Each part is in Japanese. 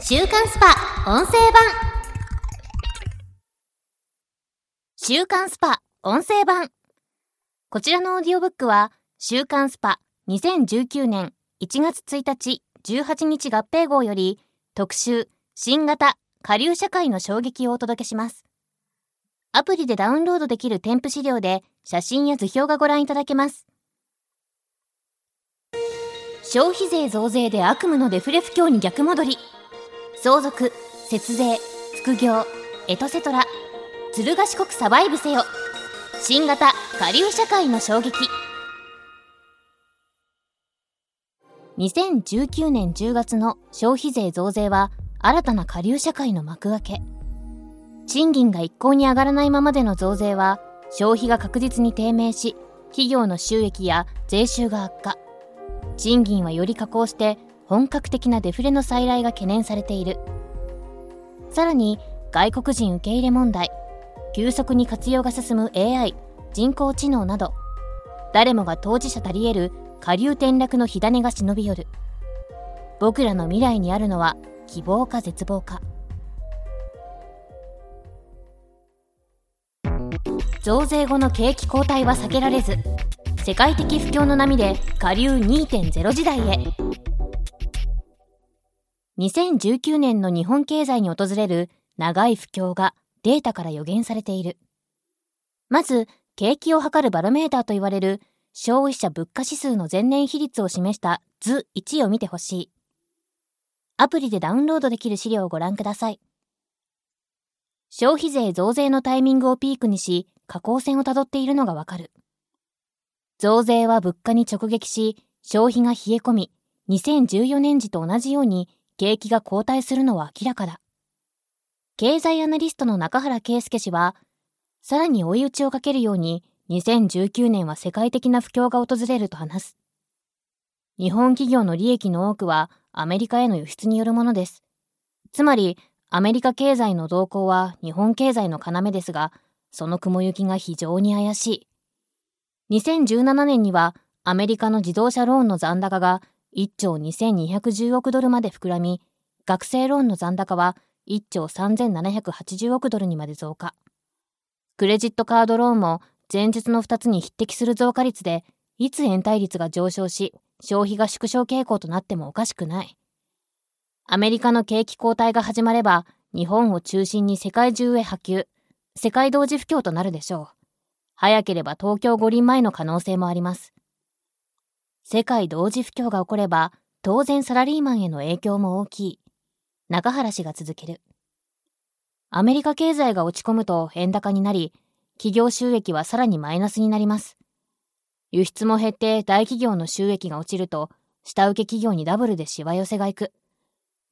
週刊 SPA!音声版。週刊 SPA!音声版。こちらのオーディオブックは週刊 SPA!2019年1月1日・8日合併号より特集新型下流社会の衝撃をお届けします。アプリでダウンロードできる添付資料で写真や図表がご覧いただけます。消費税増税で悪夢のデフレ不況に逆戻り。相続節税副業エトセトラずる賢くサバイブせよ。新型下流社会の衝撃。2019年10月の消費税増税は新たな下流社会の幕開け。賃金が一向に上がらないままでの増税は消費が確実に低迷し企業の収益や税収が悪化。賃金はより下降して本格的なデフレの再来が懸念されている。さらに外国人受け入れ問題急速に活用が進む AI 人工知能など誰もが当事者たり得る下流転落の火種が忍び寄る。僕らの未来にあるのは希望か絶望か。増税後の景気後退は避けられず世界的不況の波で下流2.0時代へ。2019年の日本経済に訪れる長い不況がデータから予言されている。まず景気を測るバロメーターと言われる消費者物価指数の前年比率を示した図1を見てほしい。アプリでダウンロードできる資料をご覧ください。消費税増税のタイミングをピークにし下降線をたどっているのがわかる。増税は物価に直撃し、消費が冷え込み、2014年時と同じように景気が後退するのは明らかだ。経済アナリストの中原圭介氏は、さらに追い打ちをかけるように、2019年は世界的な不況が訪れると話す。日本企業の利益の多くはアメリカへの輸出によるものです。つまり、アメリカ経済の動向は日本経済の要ですが、その雲行きが非常に怪しい。2017年にはアメリカの自動車ローンの残高が1兆2210億ドルまで膨らみ、学生ローンの残高は1兆3780億ドルにまで増加。クレジットカードローンも前日の2つに匹敵する増加率で、いつ延滞率が上昇し、消費が縮小傾向となってもおかしくない。アメリカの景気後退が始まれば、日本を中心に世界中へ波及、世界同時不況となるでしょう。早ければ東京五輪前の可能性もあります。世界同時不況が起これば、当然サラリーマンへの影響も大きい。中原氏が続ける。アメリカ経済が落ち込むと円高になり、企業収益はさらにマイナスになります。輸出も減って大企業の収益が落ちると、下請け企業にダブルでしわ寄せがいく。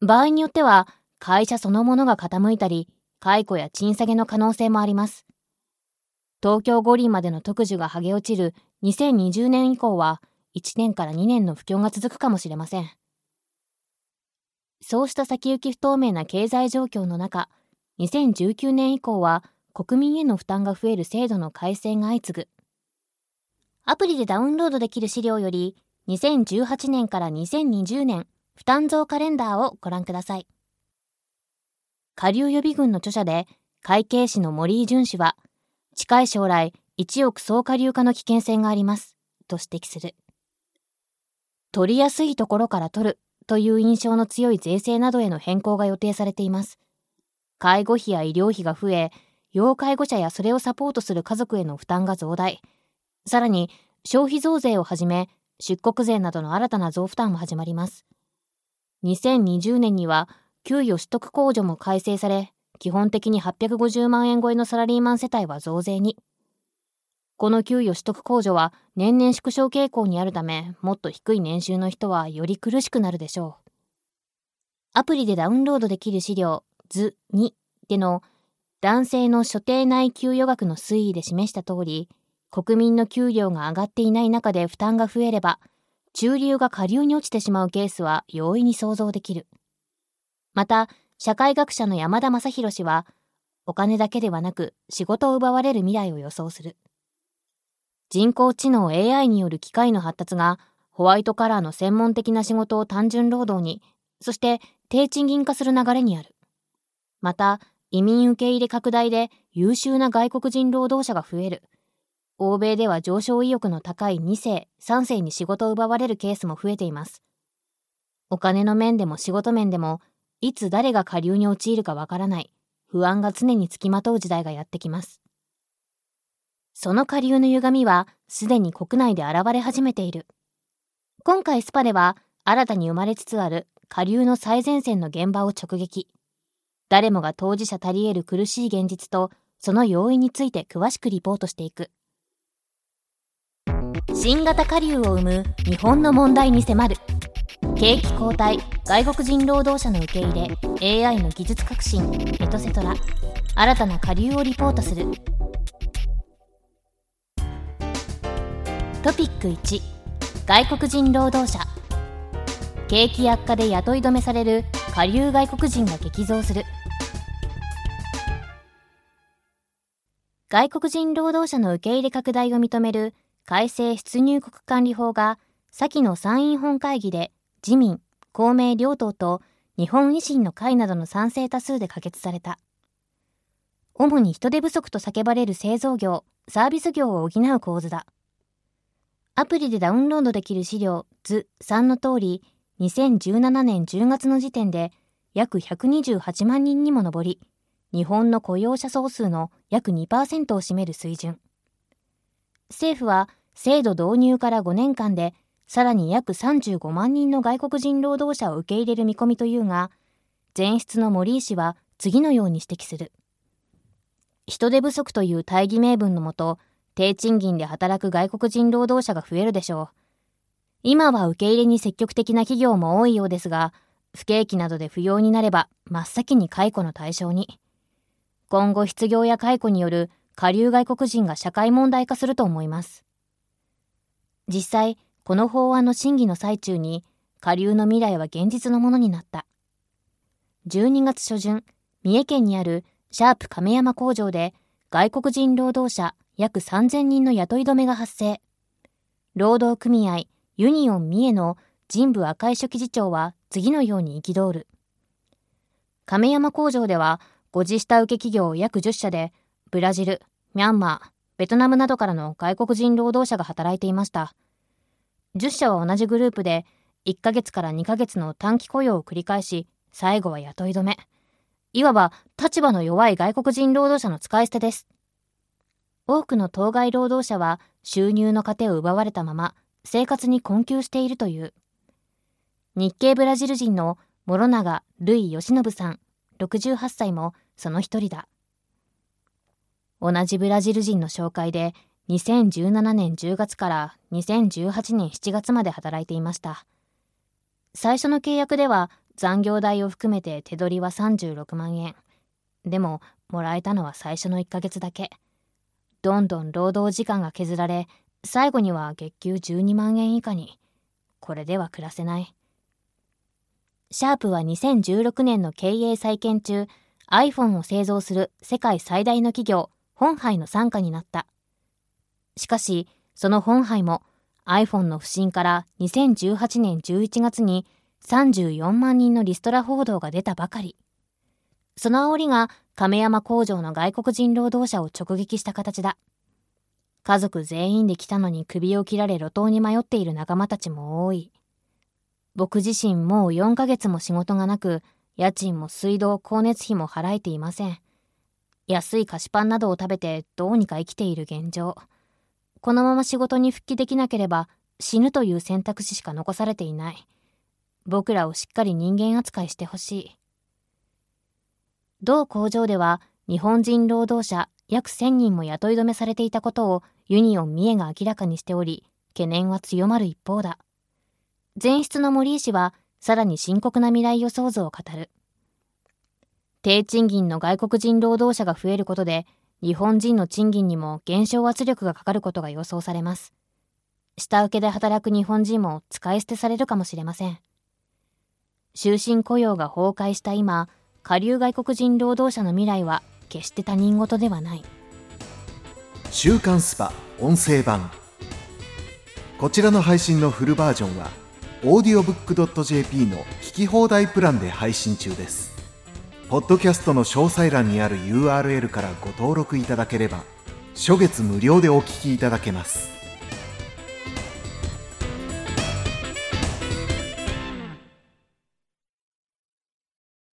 場合によっては、会社そのものが傾いたり、解雇や賃下げの可能性もあります。東京五輪までの特需が剥げ落ちる2020年以降は1年から2年の不況が続くかもしれません。そうした先行き不透明な経済状況の中、2019年以降は国民への負担が増える制度の改正が相次ぐ。アプリでダウンロードできる資料より、2018年から2020年負担増カレンダーをご覧ください。下流予備軍の著者で、会計士の森井淳氏は、近い将来、一億総下流化の危険性があります、と指摘する。取りやすいところから取るという印象の強い税制などへの変更が予定されています。介護費や医療費が増え、要介護者やそれをサポートする家族への負担が増大。さらに、消費増税をはじめ、出国税などの新たな増負担も始まります。2020年には、給与取得控除も改正され、基本的に850万円超えのサラリーマン世帯は増税に。この給与取得控除は年々縮小傾向にあるため、もっと低い年収の人はより苦しくなるでしょう。アプリでダウンロードできる資料図2での男性の所定内給与額の推移で示した通り、国民の給料が上がっていない中で負担が増えれば、中流が下流に落ちてしまうケースは容易に想像できる。また、社会学者の山田正宏氏は、お金だけではなく仕事を奪われる未来を予想する。人工知能 AI による機械の発達が、ホワイトカラーの専門的な仕事を単純労働に、そして低賃金化する流れにある。また、移民受け入れ拡大で優秀な外国人労働者が増える。欧米では上昇意欲の高い2世、3世に仕事を奪われるケースも増えています。お金の面でも仕事面でも、いつ誰が下流に陥るかわからない、不安が常につきまとう時代がやってきます。その下流の歪みは、すでに国内で現れ始めている。今回スパでは、新たに生まれつつある下流の最前線の現場を直撃。誰もが当事者足り得る苦しい現実と、その要因について詳しくリポートしていく。新型下流を生む日本の問題に迫る。景気後退外国人労働者の受け入れ AI の技術革新エトセトラ新たな下流をリポートするトピック1外国人労働者景気悪化で雇い止めされる下流外国人が激増する外国人労働者の受け入れ拡大を認める改正出入国管理法が先の参院本会議で自民、公明両党と日本維新の会などの賛成多数で可決された。主に人手不足と叫ばれる製造業、サービス業を補う構図だ。アプリでダウンロードできる資料図3の通り、2017年10月の時点で約128万人にも上り、日本の雇用者総数の約2%を占める水準。政府は制度導入から5年間でさらに約35万人の外国人労働者を受け入れる見込みというが、前室の森井氏は次のように指摘する。人手不足という大義名分のもと、低賃金で働く外国人労働者が増えるでしょう。今は受け入れに積極的な企業も多いようですが、不景気などで不要になれば真っ先に解雇の対象に。今後失業や解雇による下流外国人が社会問題化すると思います。実際、この法案の審議の最中に、下流の未来は現実のものになった。12月初旬、三重県にあるシャープ亀山工場で外国人労働者約3000人の雇い止めが発生。労働組合ユニオン三重の神部赤井書記次長は次のように憤る。亀山工場では、5次下請け企業約10社で、ブラジル、ミャンマー、ベトナムなどからの外国人労働者が働いていました。10社は同じグループで1ヶ月から2ヶ月の短期雇用を繰り返し、最後は雇い止め。いわば立場の弱い外国人労働者の使い捨てです。多くの当該労働者は収入の糧を奪われたまま生活に困窮しているという。日系ブラジル人の諸永ルイ義信さん、68歳もその一人だ。同じブラジル人の紹介で2017年10月から2018年7月まで働いていました。最初の契約では残業代を含めて手取りは36万円。でも、もらえたのは最初の1ヶ月だけ。どんどん労働時間が削られ、最後には月給12万円以下に。これでは暮らせない。シャープは2016年の経営再建中、iPhone を製造する世界最大の企業、本杯の傘下になった。しかし、その本杯も iPhone の不振から2018年11月に34万人のリストラ報道が出たばかり。その煽りが亀山工場の外国人労働者を直撃した形だ。家族全員で来たのに首を切られ路頭に迷っている仲間たちも多い。僕自身もう4ヶ月も仕事がなく、家賃も水道、光熱費も払えていません。安い菓子パンなどを食べてどうにか生きている現状。このまま仕事に復帰できなければ死ぬという選択肢しか残されていない。僕らをしっかり人間扱いしてほしい。同工場では日本人労働者約1000人も雇い止めされていたことをユニオン三重が明らかにしており、懸念は強まる一方だ。前室の森井氏はさらに深刻な未来予想図を語る。低賃金の外国人労働者が増えることで日本人の賃金にも減少圧力がかかることが予想されます。下請けで働く日本人も使い捨てされるかもしれません。終身雇用が崩壊した今、下流外国人労働者の未来は決して他人事ではない。週刊スパ音声版。こちらの配信のフルバージョンは audiobook.jp の聞き放題プランで配信中ですポッドキャストの詳細欄にある URL からご登録いただければ初月無料でお聞きいただけます